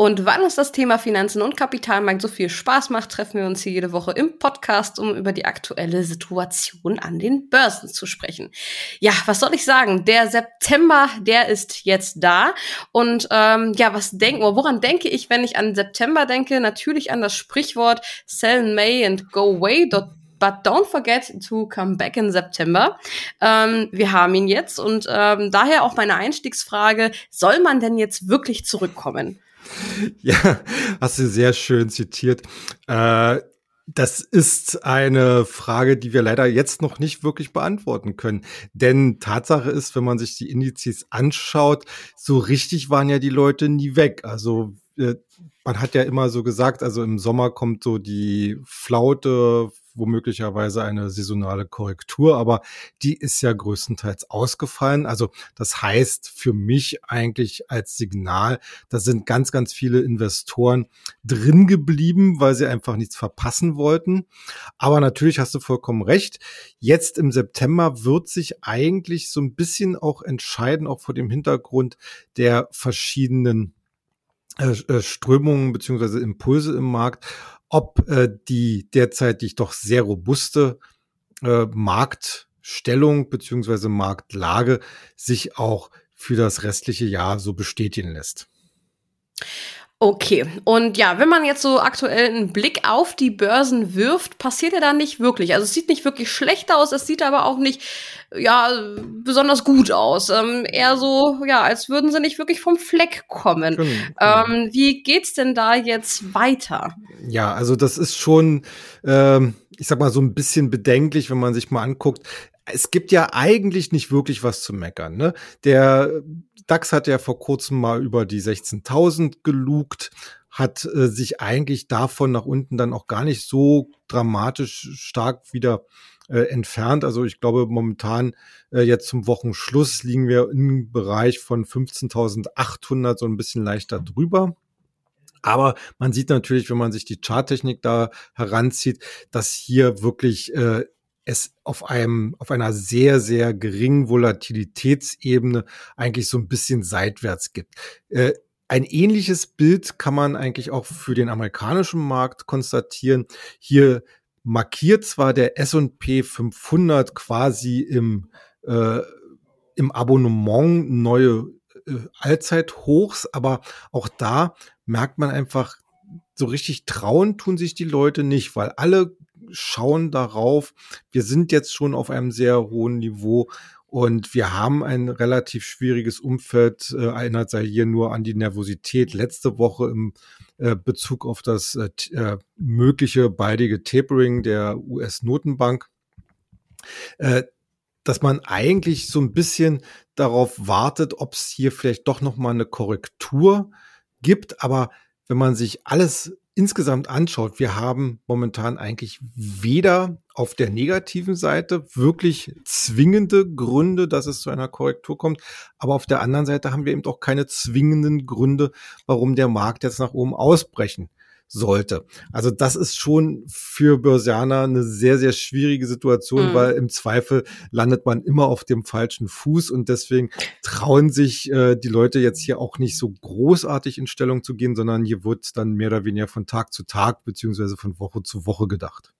Und weil uns das Thema Finanzen und Kapitalmarkt so viel Spaß macht, treffen wir uns hier jede Woche im Podcast, um über die aktuelle Situation an den Börsen zu sprechen. Ja, was soll ich sagen? Der September, der ist jetzt da. Und ähm, ja, was denken, woran denke ich, wenn ich an September denke? Natürlich an das Sprichwort Sell in May and go away. But don't forget to come back in September. Ähm, wir haben ihn jetzt und ähm, daher auch meine Einstiegsfrage, soll man denn jetzt wirklich zurückkommen? Ja, hast du sehr schön zitiert. Äh, das ist eine Frage, die wir leider jetzt noch nicht wirklich beantworten können. Denn Tatsache ist, wenn man sich die Indizes anschaut, so richtig waren ja die Leute nie weg. Also äh, man hat ja immer so gesagt, also im Sommer kommt so die Flaute womöglicherweise eine saisonale Korrektur, aber die ist ja größtenteils ausgefallen. Also das heißt für mich eigentlich als Signal, da sind ganz, ganz viele Investoren drin geblieben, weil sie einfach nichts verpassen wollten. Aber natürlich hast du vollkommen recht. Jetzt im September wird sich eigentlich so ein bisschen auch entscheiden, auch vor dem Hintergrund der verschiedenen Strömungen beziehungsweise Impulse im Markt, ob äh, die derzeitig doch sehr robuste äh, Marktstellung beziehungsweise Marktlage sich auch für das restliche Jahr so bestätigen lässt. Okay, und ja, wenn man jetzt so aktuell einen Blick auf die Börsen wirft, passiert ja da nicht wirklich. Also es sieht nicht wirklich schlecht aus, es sieht aber auch nicht, ja, besonders gut aus. Ähm, eher so, ja, als würden sie nicht wirklich vom Fleck kommen. Genau. Ähm, wie geht's denn da jetzt weiter? Ja, also das ist schon, ähm, ich sag mal, so ein bisschen bedenklich, wenn man sich mal anguckt. Es gibt ja eigentlich nicht wirklich was zu meckern. Ne? Der DAX hat ja vor kurzem mal über die 16.000 gelugt, hat äh, sich eigentlich davon nach unten dann auch gar nicht so dramatisch stark wieder äh, entfernt. Also ich glaube momentan äh, jetzt zum Wochenschluss liegen wir im Bereich von 15.800 so ein bisschen leichter drüber. Aber man sieht natürlich, wenn man sich die Charttechnik da heranzieht, dass hier wirklich äh, es auf einem, auf einer sehr, sehr geringen Volatilitätsebene eigentlich so ein bisschen seitwärts gibt. Äh, ein ähnliches Bild kann man eigentlich auch für den amerikanischen Markt konstatieren. Hier markiert zwar der S&P 500 quasi im, äh, im Abonnement neue äh, Allzeithochs, aber auch da merkt man einfach, so richtig trauen tun sich die Leute nicht, weil alle schauen darauf, wir sind jetzt schon auf einem sehr hohen Niveau und wir haben ein relativ schwieriges Umfeld. Äh, erinnert sei hier nur an die Nervosität letzte Woche im äh, Bezug auf das äh, äh mögliche baldige Tapering der US-Notenbank. Äh, dass man eigentlich so ein bisschen darauf wartet, ob es hier vielleicht doch noch mal eine Korrektur gibt. Aber wenn man sich alles insgesamt anschaut, wir haben momentan eigentlich weder auf der negativen Seite wirklich zwingende Gründe, dass es zu einer Korrektur kommt, aber auf der anderen Seite haben wir eben auch keine zwingenden Gründe, warum der Markt jetzt nach oben ausbrechen sollte. Also das ist schon für Börsianer eine sehr, sehr schwierige Situation, mhm. weil im Zweifel landet man immer auf dem falschen Fuß und deswegen trauen sich äh, die Leute jetzt hier auch nicht so großartig in Stellung zu gehen, sondern hier wird dann mehr oder weniger von Tag zu Tag beziehungsweise von Woche zu Woche gedacht.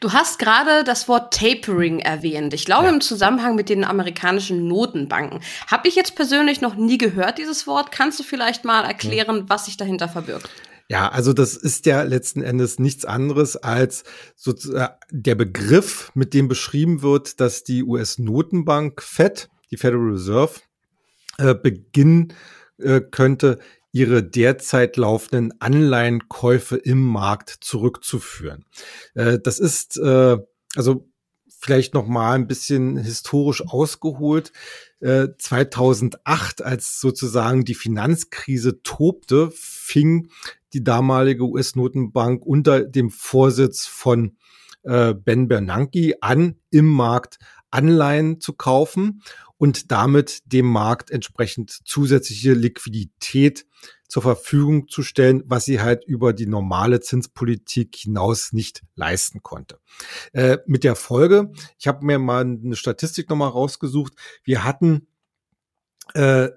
Du hast gerade das Wort Tapering erwähnt. Ich glaube ja. im Zusammenhang mit den amerikanischen Notenbanken. Habe ich jetzt persönlich noch nie gehört, dieses Wort. Kannst du vielleicht mal erklären, ja. was sich dahinter verbirgt? Ja, also das ist ja letzten Endes nichts anderes als so äh, der Begriff, mit dem beschrieben wird, dass die US-Notenbank Fed, die Federal Reserve, äh, beginnen äh, könnte, ihre derzeit laufenden Anleihenkäufe im Markt zurückzuführen. Äh, das ist äh, also vielleicht noch mal ein bisschen historisch ausgeholt. 2008, äh, als sozusagen die Finanzkrise tobte, fing die damalige US-Notenbank unter dem Vorsitz von äh, Ben Bernanke an, im Markt Anleihen zu kaufen und damit dem Markt entsprechend zusätzliche Liquidität zur Verfügung zu stellen, was sie halt über die normale Zinspolitik hinaus nicht leisten konnte. Äh, mit der Folge, ich habe mir mal eine Statistik nochmal rausgesucht, wir hatten äh,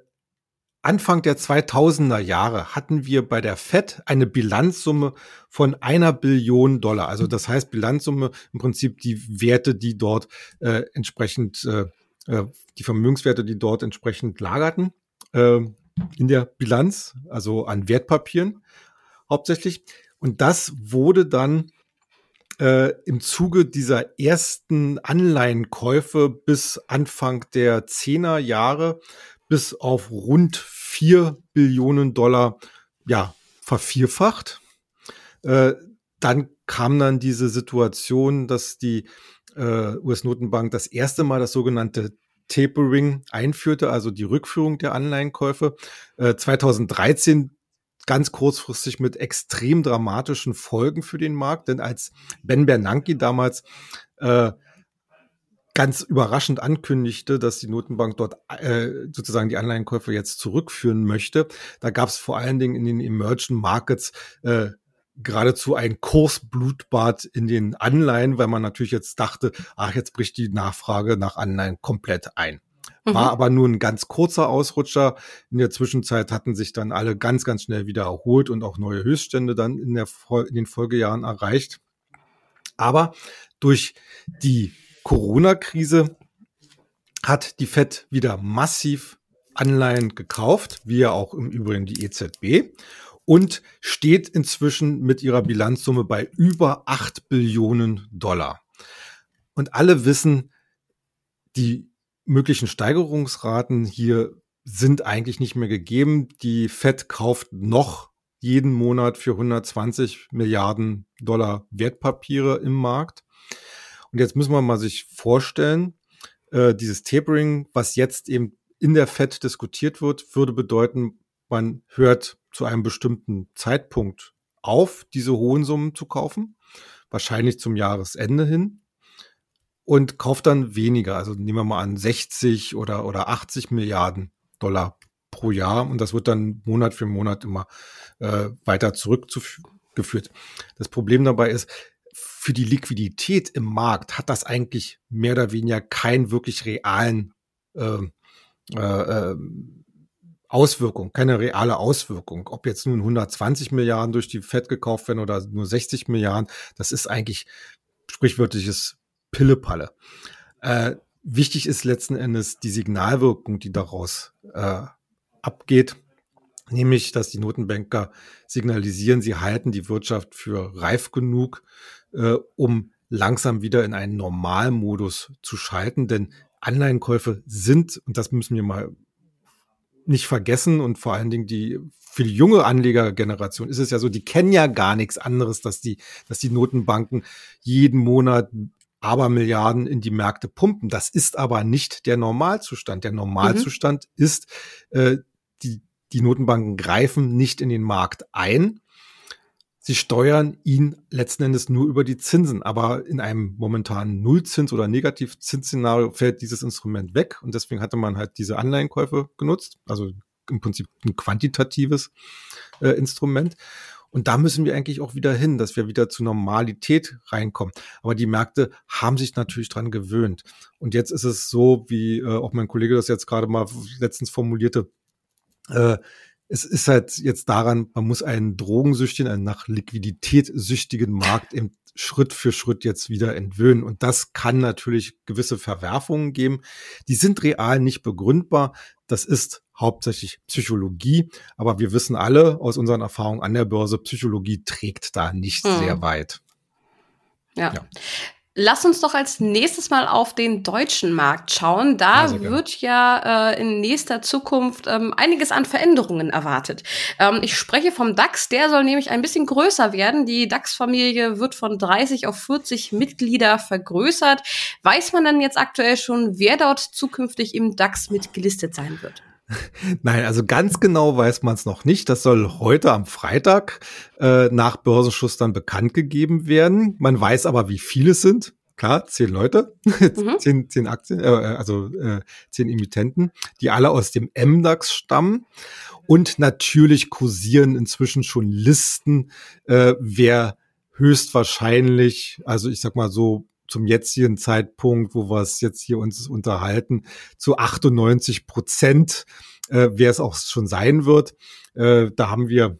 Anfang der 2000er Jahre hatten wir bei der Fed eine Bilanzsumme von einer Billion Dollar. Also das heißt Bilanzsumme im Prinzip die Werte, die dort äh, entsprechend, äh, äh die Vermögenswerte, die dort entsprechend lagerten äh, in der Bilanz, also an Wertpapieren hauptsächlich. Und das wurde dann äh, im Zuge dieser ersten Anleihenkäufe bis Anfang der Zehner Jahre bis auf rund vier Billionen Dollar ja, vervierfacht. Äh, dann kam dann diese Situation, dass die äh, US-Notenbank das erste Mal das sogenannte Tapering einführte, also die Rückführung der Anleihenkäufe. Äh, 2013 ganz kurzfristig mit extrem dramatischen Folgen für den Markt, denn als Ben Bernanke damals äh, ganz überraschend ankündigte, dass die Notenbank dort äh, sozusagen die Anleihenkäufe jetzt zurückführen möchte. Da gab es vor allen Dingen in den Emerging Markets äh, geradezu ein Kursblutbad in den Anleihen, weil man natürlich jetzt dachte, ach, jetzt bricht die Nachfrage nach Anleihen komplett ein. War mhm. aber nur ein ganz kurzer Ausrutscher. In der Zwischenzeit hatten sich dann alle ganz, ganz schnell wieder erholt und auch neue Höchststände dann in, der, in den Folgejahren erreicht. Aber durch die Corona-Krise hat die Fed wieder massiv Anleihen gekauft, wie ja auch im Übrigen die EZB und steht inzwischen mit ihrer Bilanzsumme bei über acht Billionen Dollar. Und alle wissen, die möglichen Steigerungsraten hier sind eigentlich nicht mehr gegeben. Die Fed kauft noch jeden Monat für 120 Milliarden Dollar Wertpapiere im Markt. Und jetzt müssen wir mal sich vorstellen, äh, dieses Tapering, was jetzt eben in der FED diskutiert wird, würde bedeuten, man hört zu einem bestimmten Zeitpunkt auf, diese hohen Summen zu kaufen, wahrscheinlich zum Jahresende hin und kauft dann weniger. Also nehmen wir mal an 60 oder, oder 80 Milliarden Dollar pro Jahr und das wird dann Monat für Monat immer äh, weiter zurückgeführt. Das Problem dabei ist, für die Liquidität im Markt hat das eigentlich mehr oder weniger keinen wirklich realen äh, äh, äh, Auswirkung, keine reale Auswirkung. Ob jetzt nun 120 Milliarden durch die Fed gekauft werden oder nur 60 Milliarden, das ist eigentlich sprichwörtliches Pillepalle. Äh, wichtig ist letzten Endes die Signalwirkung, die daraus äh, abgeht, nämlich, dass die Notenbanker signalisieren, sie halten die Wirtschaft für reif genug, äh, um langsam wieder in einen Normalmodus zu schalten. Denn Anleihenkäufe sind, und das müssen wir mal nicht vergessen und vor allen Dingen die die junge Anlegergeneration ist es ja so, die kennen ja gar nichts anderes, dass die, dass die Notenbanken jeden Monat aber Milliarden in die Märkte pumpen. Das ist aber nicht der Normalzustand. Der Normalzustand mhm. ist, äh, die, die Notenbanken greifen nicht in den Markt ein, Sie steuern ihn letzten Endes nur über die Zinsen, aber in einem momentanen Nullzins- oder Negativzinsszenario fällt dieses Instrument weg und deswegen hatte man halt diese Anleihenkäufe genutzt, also im Prinzip ein quantitatives äh, Instrument. Und da müssen wir eigentlich auch wieder hin, dass wir wieder zu Normalität reinkommen. Aber die Märkte haben sich natürlich dran gewöhnt. Und jetzt ist es so, wie äh, auch mein Kollege das jetzt gerade mal letztens formulierte, äh, es ist halt jetzt daran, man muss einen drogensüchtigen, einen nach Liquidität süchtigen Markt eben Schritt für Schritt jetzt wieder entwöhnen. Und das kann natürlich gewisse Verwerfungen geben. Die sind real nicht begründbar. Das ist hauptsächlich Psychologie. Aber wir wissen alle aus unseren Erfahrungen an der Börse, Psychologie trägt da nicht hm. sehr weit. ja. ja. Lass uns doch als nächstes mal auf den deutschen Markt schauen. Da ja, wird ja äh, in nächster Zukunft ähm, einiges an Veränderungen erwartet. Ähm, ich spreche vom DAX, der soll nämlich ein bisschen größer werden. Die DAX-Familie wird von 30 auf 40 Mitglieder vergrößert. Weiß man dann jetzt aktuell schon, wer dort zukünftig im DAX mitgelistet sein wird? Nein, also ganz genau weiß man es noch nicht. Das soll heute am Freitag äh, nach Börsenschuss dann bekannt gegeben werden. Man weiß aber, wie viele es sind. klar, zehn Leute, mhm. zehn, zehn Aktien, äh, also äh, zehn Emittenten, die alle aus dem MDAX stammen. Und natürlich kursieren inzwischen schon Listen, äh, wer höchstwahrscheinlich, also ich sag mal so zum jetzigen Zeitpunkt, wo wir es jetzt hier uns unterhalten, zu 98 Prozent, äh, wer es auch schon sein wird. Äh, da haben wir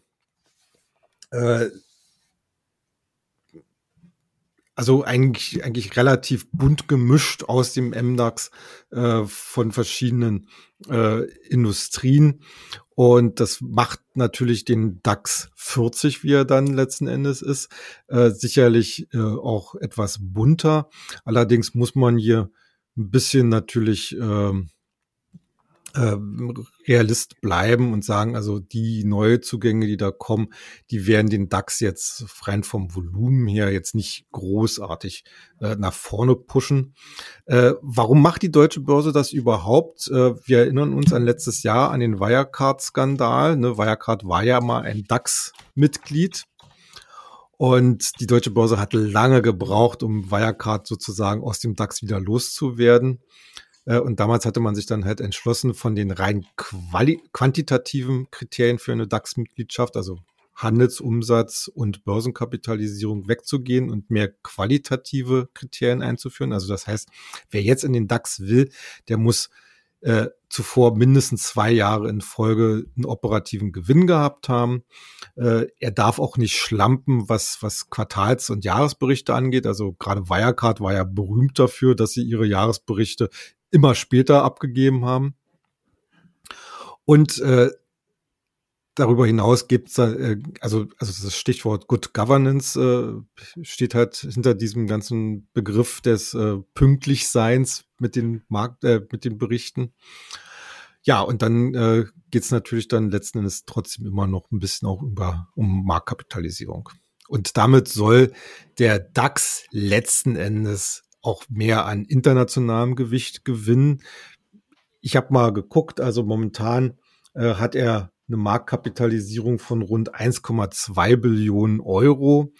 äh, also eigentlich, eigentlich relativ bunt gemischt aus dem MDAX äh, von verschiedenen äh, Industrien. Und das macht natürlich den DAX 40, wie er dann letzten Endes ist, äh, sicherlich äh, auch etwas bunter. Allerdings muss man hier ein bisschen natürlich äh, äh, Realist bleiben und sagen, also die Neuzugänge, die da kommen, die werden den DAX jetzt rein vom Volumen her jetzt nicht großartig äh, nach vorne pushen. Äh, warum macht die deutsche Börse das überhaupt? Äh, wir erinnern uns an letztes Jahr an den Wirecard-Skandal. Ne? Wirecard war ja mal ein DAX-Mitglied. Und die deutsche Börse hat lange gebraucht, um Wirecard sozusagen aus dem DAX wieder loszuwerden. Äh, und damals hatte man sich dann halt entschlossen, von den rein quantitativen Kriterien für eine DAX-Mitgliedschaft, also Handelsumsatz und Börsenkapitalisierung wegzugehen und mehr qualitative Kriterien einzuführen. Also das heißt, wer jetzt in den DAX will, der muss äh, zuvor mindestens zwei Jahre in Folge einen operativen Gewinn gehabt haben. Äh, er darf auch nicht schlampen, was, was Quartals- und Jahresberichte angeht. Also gerade Wirecard war ja berühmt dafür, dass sie ihre Jahresberichte immer später abgegeben haben. Und äh, darüber hinaus gibt's äh, also also das Stichwort Good Governance äh, steht halt hinter diesem ganzen Begriff des äh, Pünktlichseins mit den Markt äh, mit den Berichten. Ja, und dann äh, geht es natürlich dann letzten Endes trotzdem immer noch ein bisschen auch über um Marktkapitalisierung. Und damit soll der DAX letzten Endes auch mehr an internationalem Gewicht gewinnen. Ich habe mal geguckt, also momentan äh, hat er eine Marktkapitalisierung von rund 1,2 Billionen Euro.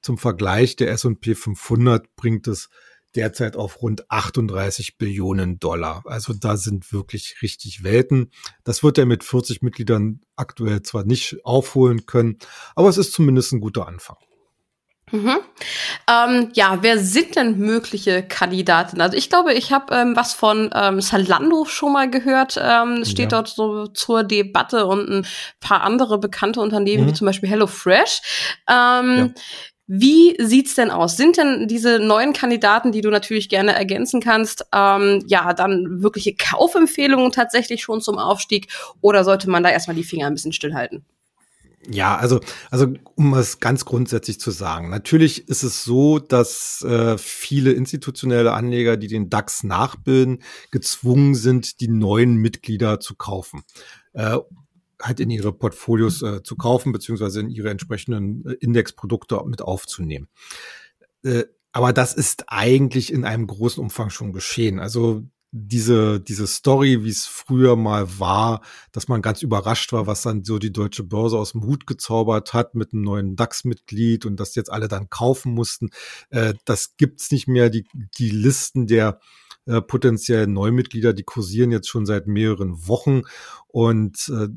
Zum Vergleich, der S&P 500 bringt es derzeit auf rund 38 Billionen Dollar. Also da sind wirklich richtig Welten. Das wird er mit 40 Mitgliedern aktuell zwar nicht aufholen können, aber es ist zumindest ein guter Anfang. Mhm. Ähm, ja, wer sind denn mögliche Kandidaten? Also ich glaube, ich habe ähm, was von ähm, Salando schon mal gehört. Ähm, es steht ja. dort so zur Debatte und ein paar andere bekannte Unternehmen, mhm. wie zum Beispiel HelloFresh. Ähm, ja. Wie sieht's denn aus? Sind denn diese neuen Kandidaten, die du natürlich gerne ergänzen kannst, ähm, ja, dann wirkliche Kaufempfehlungen tatsächlich schon zum Aufstieg oder sollte man da erstmal die Finger ein bisschen stillhalten? Ja, also, also um es ganz grundsätzlich zu sagen, natürlich ist es so, dass äh, viele institutionelle Anleger, die den DAX nachbilden, gezwungen sind, die neuen Mitglieder zu kaufen. Äh, halt in ihre Portfolios äh, zu kaufen, beziehungsweise in ihre entsprechenden äh, Indexprodukte mit aufzunehmen. Äh, aber das ist eigentlich in einem großen Umfang schon geschehen. Also diese, diese Story, wie es früher mal war, dass man ganz überrascht war, was dann so die deutsche Börse aus dem Hut gezaubert hat mit einem neuen DAX-Mitglied und dass jetzt alle dann kaufen mussten. Äh, das gibt's nicht mehr. Die, die Listen der äh, potenziellen Neumitglieder, die kursieren jetzt schon seit mehreren Wochen und äh,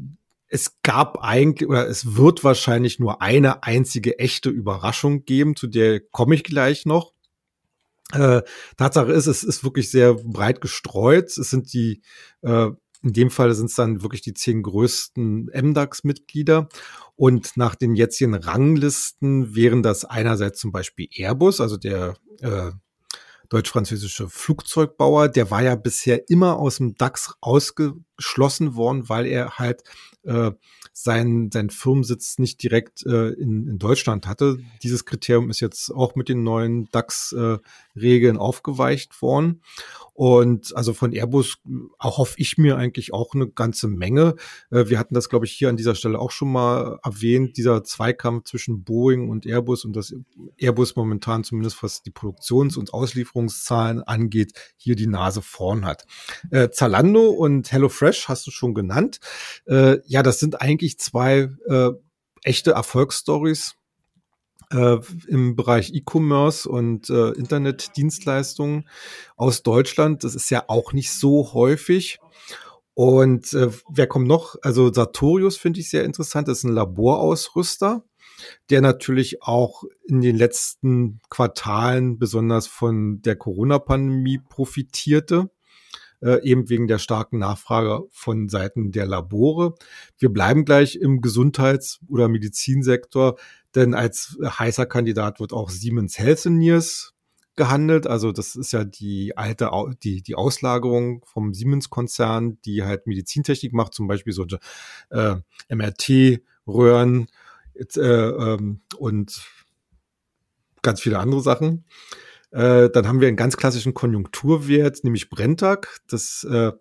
es gab eigentlich oder es wird wahrscheinlich nur eine einzige echte Überraschung geben, zu der komme ich gleich noch. Äh, Tatsache ist, es ist wirklich sehr breit gestreut. Es sind die, äh, in dem Fall sind es dann wirklich die zehn größten MDAX-Mitglieder. Und nach den jetzigen Ranglisten wären das einerseits zum Beispiel Airbus, also der äh, deutsch-französische Flugzeugbauer, der war ja bisher immer aus dem DAX ausgeschlossen worden, weil er halt äh, sein, sein Firmensitz nicht direkt äh, in, in Deutschland hatte. Dieses Kriterium ist jetzt auch mit den neuen DAX-Regeln äh, aufgeweicht worden. Und also von Airbus erhoffe ich mir eigentlich auch eine ganze Menge. Äh, wir hatten das, glaube ich, hier an dieser Stelle auch schon mal erwähnt, dieser Zweikampf zwischen Boeing und Airbus und dass Airbus momentan zumindest was die Produktions- und Auslieferungszahlen angeht, hier die Nase vorn hat. Äh, Zalando und HelloFresh hast du schon genannt. Äh, ja, das sind eigentlich zwei äh, echte Erfolgsstories äh, im Bereich E-Commerce und äh, Internetdienstleistungen aus Deutschland. Das ist ja auch nicht so häufig. Und äh, wer kommt noch? Also Sartorius finde ich sehr interessant. Das ist ein Laborausrüster, der natürlich auch in den letzten Quartalen besonders von der Corona-Pandemie profitierte äh, eben wegen der starken Nachfrage von Seiten der Labore. Wir bleiben gleich im Gesundheits- oder Medizinsektor, denn als heißer Kandidat wird auch Siemens Healthineers gehandelt. Also das ist ja die alte, die, die Auslagerung vom Siemens-Konzern, die halt Medizintechnik macht, zum Beispiel solche äh, MRT-Röhren äh, ähm, und ganz viele andere Sachen. Äh, dann haben wir einen ganz klassischen Konjunkturwert, nämlich Brenntag. Das, äh,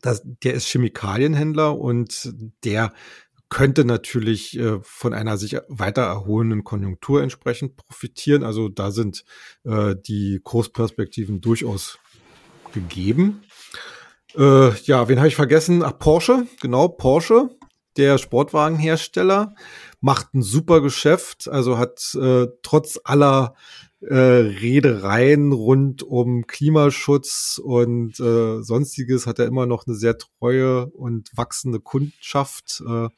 das, der ist Chemikalienhändler und der könnte natürlich äh, von einer sich weiter erholenden Konjunktur entsprechend profitieren. Also da sind äh, die Kursperspektiven durchaus gegeben. Äh, ja, wen habe ich vergessen? Ach, Porsche, genau, Porsche, der Sportwagenhersteller, macht ein super Geschäft, also hat äh, trotz aller äh, Redereien rund um Klimaschutz und äh, sonstiges hat er immer noch eine sehr treue und wachsende Kundschaft äh,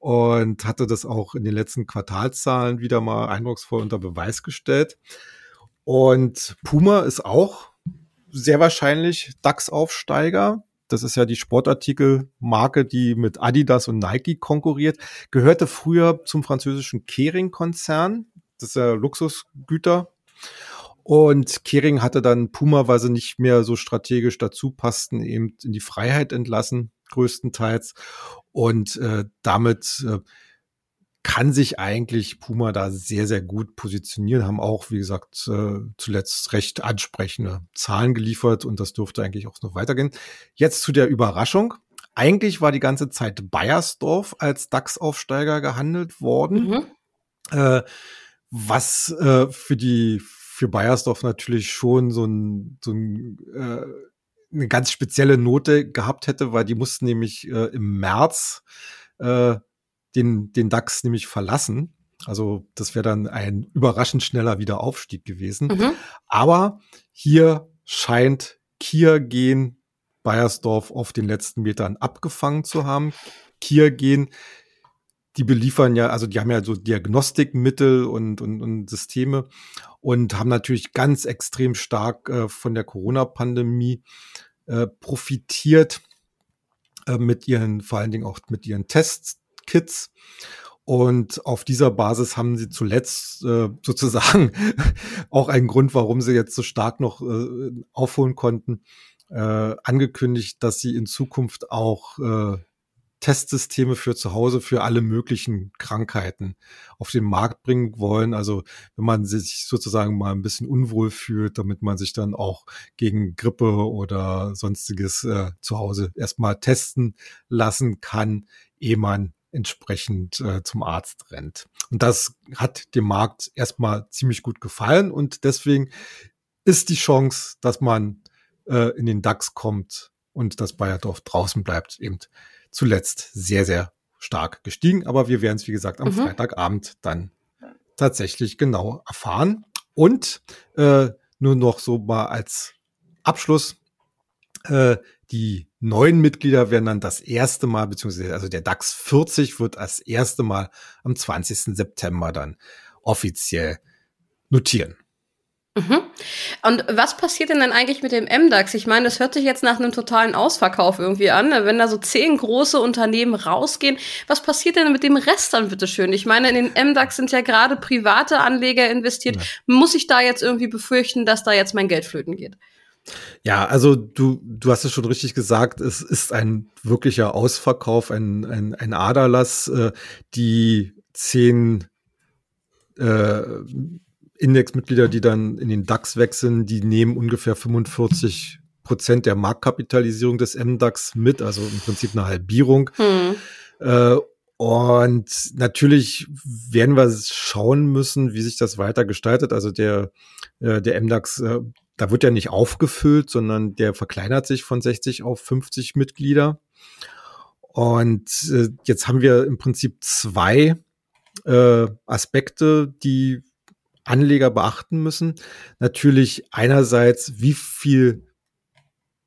und hatte das auch in den letzten Quartalzahlen wieder mal eindrucksvoll unter Beweis gestellt. Und Puma ist auch sehr wahrscheinlich DAX-Aufsteiger. Das ist ja die Sportartikelmarke, die mit Adidas und Nike konkurriert. Gehörte früher zum französischen Kering-Konzern. Das ist ja Luxusgüter. Und Kering hatte dann Puma, weil sie nicht mehr so strategisch dazu passten, eben in die Freiheit entlassen, größtenteils. Und äh, damit äh, kann sich eigentlich Puma da sehr, sehr gut positionieren, haben auch, wie gesagt, äh, zuletzt recht ansprechende Zahlen geliefert und das dürfte eigentlich auch noch weitergehen. Jetzt zu der Überraschung. Eigentlich war die ganze Zeit Bayersdorf als DAX-Aufsteiger gehandelt worden. Mhm. Äh, was äh, für die für Bayersdorf natürlich schon so ein, so ein äh, eine ganz spezielle Note gehabt hätte, weil die mussten nämlich äh, im März äh, den, den DAX nämlich verlassen. Also das wäre dann ein überraschend schneller Wiederaufstieg gewesen. Mhm. Aber hier scheint Kia gehen Bayersdorf auf den letzten Metern abgefangen zu haben. Kia gehen die beliefern ja, also die haben ja so Diagnostikmittel und, und, und Systeme und haben natürlich ganz extrem stark äh, von der Corona-Pandemie äh, profitiert äh, mit ihren, vor allen Dingen auch mit ihren Testkits. Und auf dieser Basis haben sie zuletzt äh, sozusagen auch einen Grund, warum sie jetzt so stark noch äh, aufholen konnten, äh, angekündigt, dass sie in Zukunft auch äh, Testsysteme für zu Hause für alle möglichen Krankheiten auf den Markt bringen wollen. Also wenn man sich sozusagen mal ein bisschen unwohl fühlt, damit man sich dann auch gegen Grippe oder sonstiges äh, zu Hause erstmal testen lassen kann, ehe man entsprechend äh, zum Arzt rennt. Und das hat dem Markt erstmal ziemlich gut gefallen und deswegen ist die Chance, dass man äh, in den DAX kommt und das Bayerdorf draußen bleibt, eben zuletzt sehr, sehr stark gestiegen. Aber wir werden es, wie gesagt, am mhm. Freitagabend dann tatsächlich genau erfahren. Und äh, nur noch so mal als Abschluss, äh, die neuen Mitglieder werden dann das erste Mal, beziehungsweise also der DAX 40 wird das erste Mal am 20. September dann offiziell notieren. Mhm. Und was passiert denn dann eigentlich mit dem MDAX? Ich meine, das hört sich jetzt nach einem totalen Ausverkauf irgendwie an. Ne? Wenn da so zehn große Unternehmen rausgehen, was passiert denn mit dem Rest dann bitteschön? Ich meine, in den MDAX sind ja gerade private Anleger investiert. Ja. Muss ich da jetzt irgendwie befürchten, dass da jetzt mein Geld flöten geht? Ja, also du, du hast es schon richtig gesagt, es ist ein wirklicher Ausverkauf, ein, ein, ein Aderlass. Äh, die zehn äh, Indexmitglieder, die dann in den DAX wechseln, die nehmen ungefähr 45 Prozent der Marktkapitalisierung des MDAX mit, also im Prinzip eine Halbierung. Hm. Äh, und natürlich werden wir schauen müssen, wie sich das weiter gestaltet. Also der, äh, der MDAX, äh, da wird ja nicht aufgefüllt, sondern der verkleinert sich von 60 auf 50 Mitglieder. Und äh, jetzt haben wir im Prinzip zwei äh, Aspekte, die Anleger beachten müssen. Natürlich einerseits, wie viel,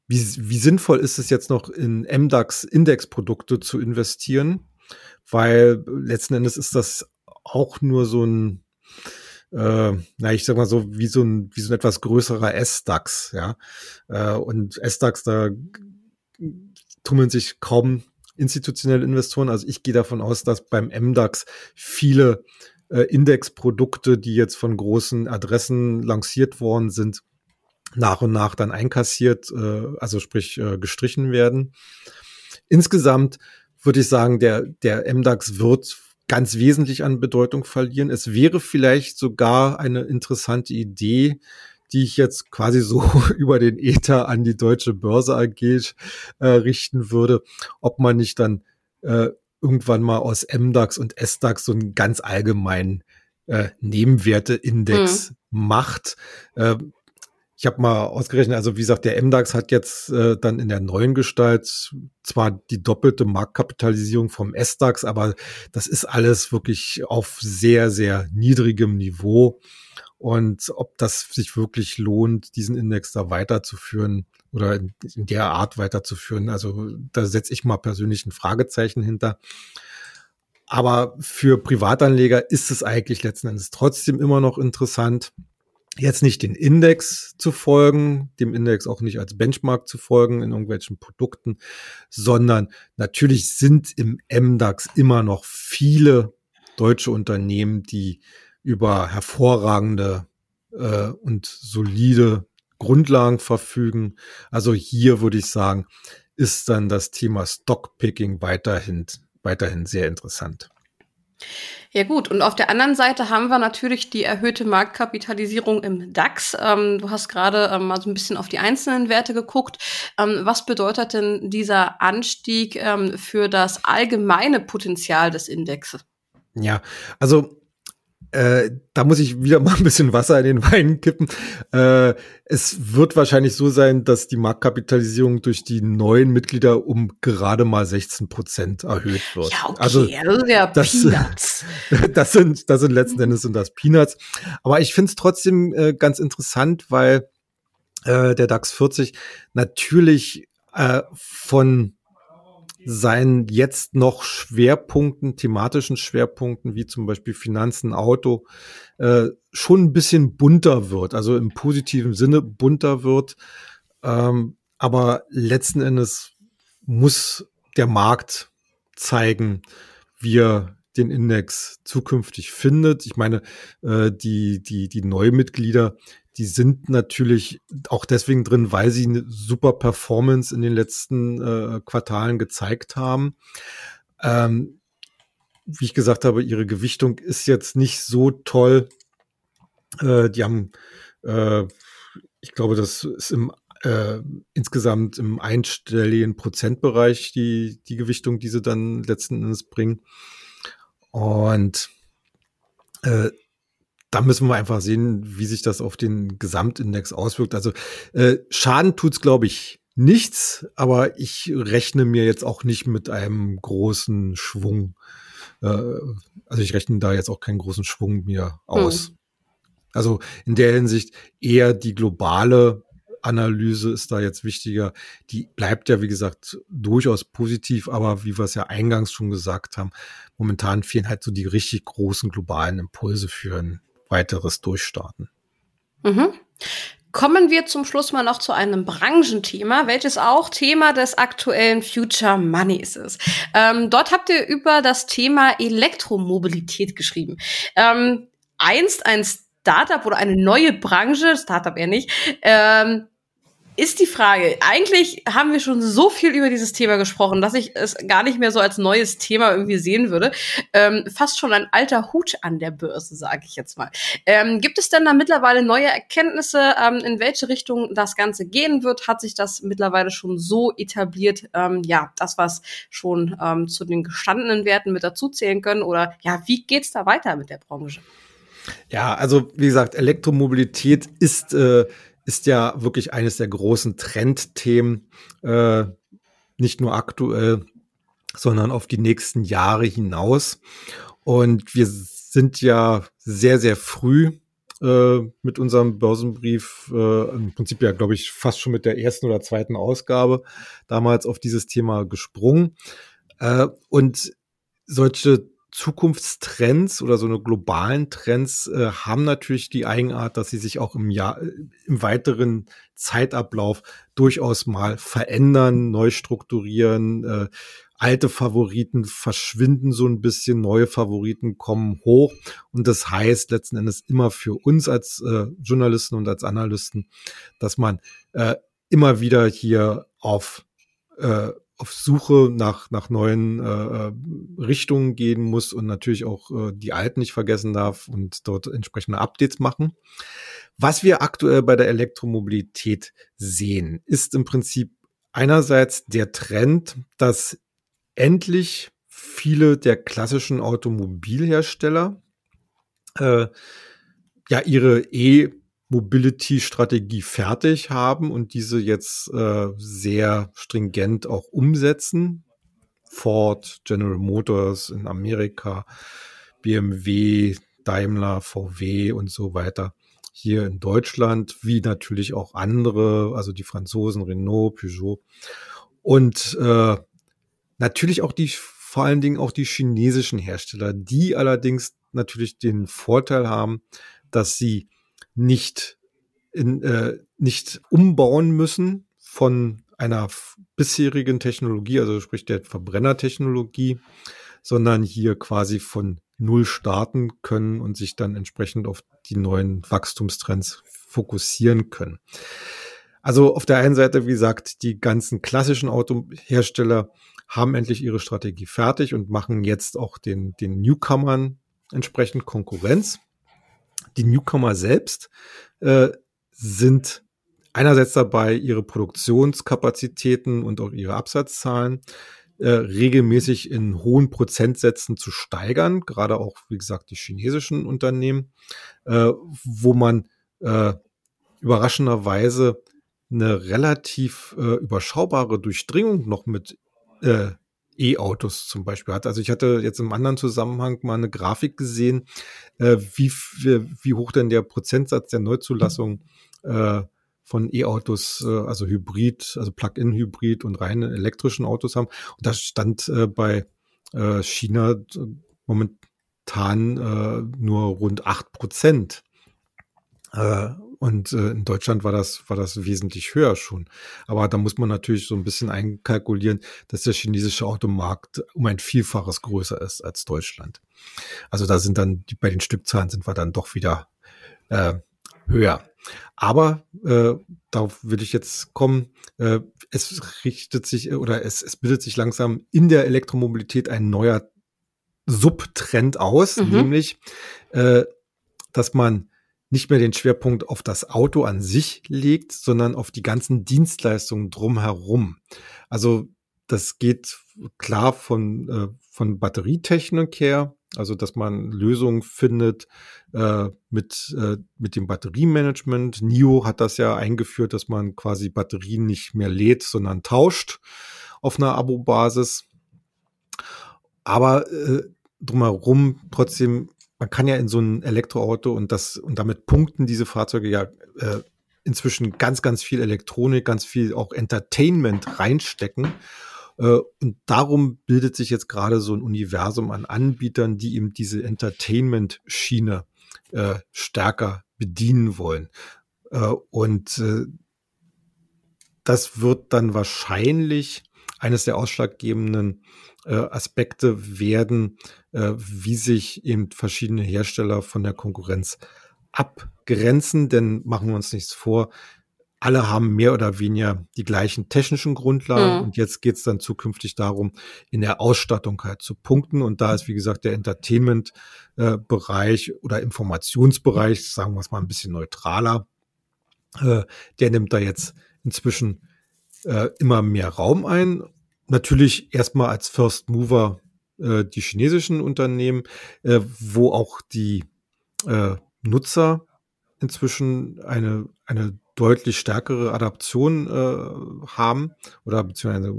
wie, wie sinnvoll ist es jetzt noch in MDAX-Indexprodukte zu investieren? Weil letzten Endes ist das auch nur so ein, äh, na, ich sag mal so, wie so ein, wie so ein etwas größerer S-DAX, ja. Äh, und S-DAX, da tummeln sich kaum institutionelle Investoren. Also ich gehe davon aus, dass beim MDAX viele äh, Indexprodukte, die jetzt von großen Adressen lanciert worden sind, nach und nach dann einkassiert, äh, also sprich äh, gestrichen werden. Insgesamt würde ich sagen, der, der MDAX wird ganz wesentlich an Bedeutung verlieren. Es wäre vielleicht sogar eine interessante Idee, die ich jetzt quasi so über den Ether an die deutsche Börse AG äh, richten würde, ob man nicht dann äh, irgendwann mal aus MDAX und SDAX so einen ganz allgemeinen äh, Nebenwerteindex mhm. macht. Äh, ich habe mal ausgerechnet, also wie gesagt, der MDAX hat jetzt äh, dann in der neuen Gestalt zwar die doppelte Marktkapitalisierung vom SDAX, aber das ist alles wirklich auf sehr, sehr niedrigem Niveau. Und ob das sich wirklich lohnt, diesen Index da weiterzuführen oder in, der Art weiterzuführen, also da setze ich mal persönlich ein Fragezeichen hinter. Aber für Privatanleger ist es eigentlich letzten Endes trotzdem immer noch interessant, jetzt nicht den Index zu folgen, dem Index auch nicht als Benchmark zu folgen in irgendwelchen Produkten, sondern natürlich sind im MDAX immer noch viele deutsche Unternehmen, die über hervorragende äh, und solide Grundlagen verfügen. Also hier würde ich sagen, ist dann das Thema Stockpicking weiterhin, weiterhin sehr interessant. Ja gut, und auf der anderen Seite haben wir natürlich die erhöhte Marktkapitalisierung im DAX. Ähm, du hast gerade ähm, mal so ein bisschen auf die einzelnen Werte geguckt. Ähm, was bedeutet denn dieser Anstieg ähm, für das allgemeine Potenzial des Indexes? Ja, also äh, da muss ich wieder mal ein bisschen Wasser in den Wein kippen. Äh, es wird wahrscheinlich so sein, dass die Marktkapitalisierung durch die neuen Mitglieder um gerade mal 16 Prozent erhöht wird. Ja, okay, also, das, ja das, Peanuts. das sind, das sind letzten Endes sind das Peanuts. Aber ich finde es trotzdem äh, ganz interessant, weil äh, der DAX 40 natürlich äh, von seinen jetzt noch Schwerpunkten, thematischen Schwerpunkten, wie zum Beispiel Finanzen, Auto, äh, schon ein bisschen bunter wird, also im positiven Sinne bunter wird. Ähm, aber letzten Endes muss der Markt zeigen, wie er den Index zukünftig findet. Ich meine, äh, die, die, die Neumitglieder, die sind natürlich auch deswegen drin, weil sie eine super Performance in den letzten äh, Quartalen gezeigt haben. Ähm, wie ich gesagt habe, ihre Gewichtung ist jetzt nicht so toll. Äh, die haben, äh, ich glaube, das ist im äh, insgesamt im einstelligen Prozentbereich die, die Gewichtung, die sie dann letzten Endes bringen. Und äh, da müssen wir einfach sehen, wie sich das auf den Gesamtindex auswirkt. Also äh, Schaden tut's, glaube ich, nichts, aber ich rechne mir jetzt auch nicht mit einem großen Schwung. Äh, also ich rechne da jetzt auch keinen großen Schwung mir aus. Hm. Also in der Hinsicht eher die globale Analyse ist da jetzt wichtiger. Die bleibt ja, wie gesagt, durchaus positiv, aber wie wir es ja eingangs schon gesagt haben, momentan fehlen halt so die richtig großen globalen Impulse für ein weiteres Durchstarten. Mhm. Kommen wir zum Schluss mal noch zu einem Branchenthema, welches auch Thema des aktuellen Future Moneys ist. Ähm, dort habt ihr über das Thema Elektromobilität geschrieben. Ähm, einst ein Startup oder eine neue Branche, Startup eher nicht, ähm, ist die Frage. Eigentlich haben wir schon so viel über dieses Thema gesprochen, dass ich es gar nicht mehr so als neues Thema irgendwie sehen würde. Ähm, fast schon ein alter Hut an der Börse, sage ich jetzt mal. Ähm, gibt es denn da mittlerweile neue Erkenntnisse, ähm, in welche Richtung das Ganze gehen wird? Hat sich das mittlerweile schon so etabliert? Ähm, ja, das, was schon ähm, zu den gestandenen Werten mit dazuzählen können? Oder ja, wie geht's da weiter mit der Branche? Ja, also wie gesagt, Elektromobilität ist äh, ist ja wirklich eines der großen Trendthemen, äh, nicht nur aktuell, sondern auf die nächsten Jahre hinaus. Und wir sind ja sehr, sehr früh äh, mit unserem Börsenbrief, äh, im Prinzip ja, glaube ich, fast schon mit der ersten oder zweiten Ausgabe damals auf dieses Thema gesprungen. Äh, und solche Zukunftstrends oder so eine globalen Trends äh, haben natürlich die Eigenart, dass sie sich auch im Jahr, im weiteren Zeitablauf durchaus mal verändern, neu strukturieren. Äh, alte Favoriten verschwinden so ein bisschen, neue Favoriten kommen hoch. Und das heißt letzten Endes immer für uns als äh, Journalisten und als Analysten, dass man äh, immer wieder hier auf äh, auf Suche nach, nach neuen äh, äh, Richtungen gehen muss und natürlich auch äh, die alten nicht vergessen darf und dort entsprechende Updates machen. Was wir aktuell bei der Elektromobilität sehen, ist im Prinzip einerseits der Trend, dass endlich viele der klassischen Automobilhersteller äh, ja ihre E- Mobility-Strategie fertig haben und diese jetzt äh, sehr stringent auch umsetzen. Ford, General Motors in Amerika, BMW, Daimler, VW und so weiter hier in Deutschland, wie natürlich auch andere, also die Franzosen, Renault, Peugeot und äh, natürlich auch die vor allen Dingen auch die chinesischen Hersteller, die allerdings natürlich den Vorteil haben, dass sie nicht in, äh, nicht umbauen müssen von einer bisherigen Technologie, also sprich der Verbrennertechnologie, sondern hier quasi von Null starten können und sich dann entsprechend auf die neuen Wachstumstrends fokussieren können. Also auf der einen Seite, wie gesagt, die ganzen klassischen Autohersteller haben endlich ihre Strategie fertig und machen jetzt auch den, den Newcomern entsprechend Konkurrenz. Die Newcomer selbst äh, sind einerseits dabei, ihre Produktionskapazitäten und auch ihre Absatzzahlen äh, regelmäßig in hohen Prozentsätzen zu steigern, gerade auch, wie gesagt, die chinesischen Unternehmen, äh, wo man äh, überraschenderweise eine relativ überschaubare Durchdringung noch mit E-Autos zum Beispiel hat. Also ich hatte jetzt im anderen Zusammenhang mal eine Grafik gesehen, äh, wie, wie hoch denn der Prozentsatz der Neuzulassung äh, von E-Autos, äh, also Hybrid, also Plug-in-Hybrid und reine elektrischen Autos haben. Und das stand äh, bei äh, China äh, momentan äh, nur rund acht Prozent. Äh, und äh, in Deutschland war das, war das wesentlich höher schon. Aber da muss man natürlich so ein bisschen einkalkulieren, dass der chinesische Automarkt um ein Vielfaches größer ist als Deutschland. Also da sind dann, die, bei den Stückzahlen sind wir dann doch wieder äh, höher. Aber äh, darauf will ich jetzt kommen. Äh, es richtet sich oder es, es bildet sich langsam in der Elektromobilität ein neuer Subtrend aus, mhm. nämlich, äh, dass man nicht mehr den Schwerpunkt auf das Auto an sich legt, sondern auf die ganzen Dienstleistungen drumherum. Also das geht klar von, äh, von Batterietechnik her, also dass man Lösungen findet äh, mit, äh, mit dem Batteriemanagement. NIO hat das ja eingeführt, dass man quasi Batterien nicht mehr lädt, sondern tauscht auf einer Abo-Basis. Aber äh, drumherum trotzdem man kann ja in so ein Elektroauto und das und damit punkten diese Fahrzeuge ja äh, inzwischen ganz, ganz viel Elektronik, ganz viel auch Entertainment reinstecken. Äh, und darum bildet sich jetzt gerade so ein Universum an Anbietern, die eben diese Entertainment-Schiene äh, stärker bedienen wollen. Äh, und äh, das wird dann wahrscheinlich eines der ausschlaggebenden äh, Aspekte werden, äh, wie sich eben verschiedene Hersteller von der Konkurrenz abgrenzen. Denn machen wir uns nichts vor, alle haben mehr oder weniger die gleichen technischen Grundlagen mhm. und jetzt geht es dann zukünftig darum, in der Ausstattung halt zu punkten. Und da ist, wie gesagt, der Entertainment-Bereich äh, oder Informationsbereich, sagen wir es mal ein bisschen neutraler, äh, der nimmt da jetzt inzwischen äh, immer mehr Raum ein natürlich erstmal als First Mover äh, die chinesischen Unternehmen, äh, wo auch die äh, Nutzer inzwischen eine, eine deutlich stärkere Adaption äh, haben oder beziehungsweise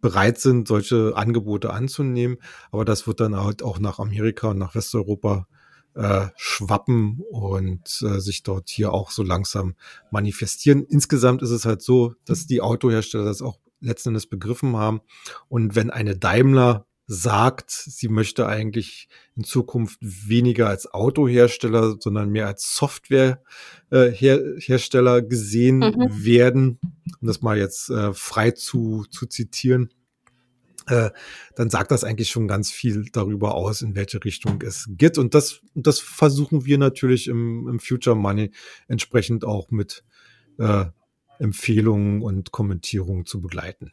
bereit sind, solche Angebote anzunehmen. Aber das wird dann halt auch nach Amerika und nach Westeuropa äh, schwappen und äh, sich dort hier auch so langsam manifestieren. Insgesamt ist es halt so, dass die Autohersteller das auch letzten Endes begriffen haben. Und wenn eine Daimler sagt, sie möchte eigentlich in Zukunft weniger als Autohersteller, sondern mehr als Softwarehersteller äh, gesehen mhm. werden, um das mal jetzt äh, frei zu, zu zitieren, äh, dann sagt das eigentlich schon ganz viel darüber aus, in welche Richtung es geht. Und das, das versuchen wir natürlich im, im Future Money entsprechend auch mit äh, Empfehlungen und Kommentierungen zu begleiten.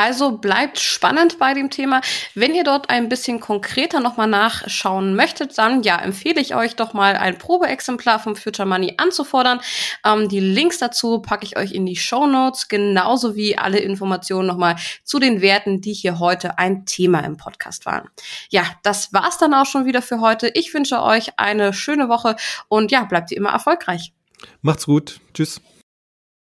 Also bleibt spannend bei dem Thema. Wenn ihr dort ein bisschen konkreter nochmal nachschauen möchtet, dann ja, empfehle ich euch doch mal ein Probeexemplar vom Future Money anzufordern. Ähm, die Links dazu packe ich euch in die Show Notes, genauso wie alle Informationen nochmal zu den Werten, die hier heute ein Thema im Podcast waren. Ja, das war's dann auch schon wieder für heute. Ich wünsche euch eine schöne Woche und ja, bleibt ihr immer erfolgreich. Macht's gut. Tschüss.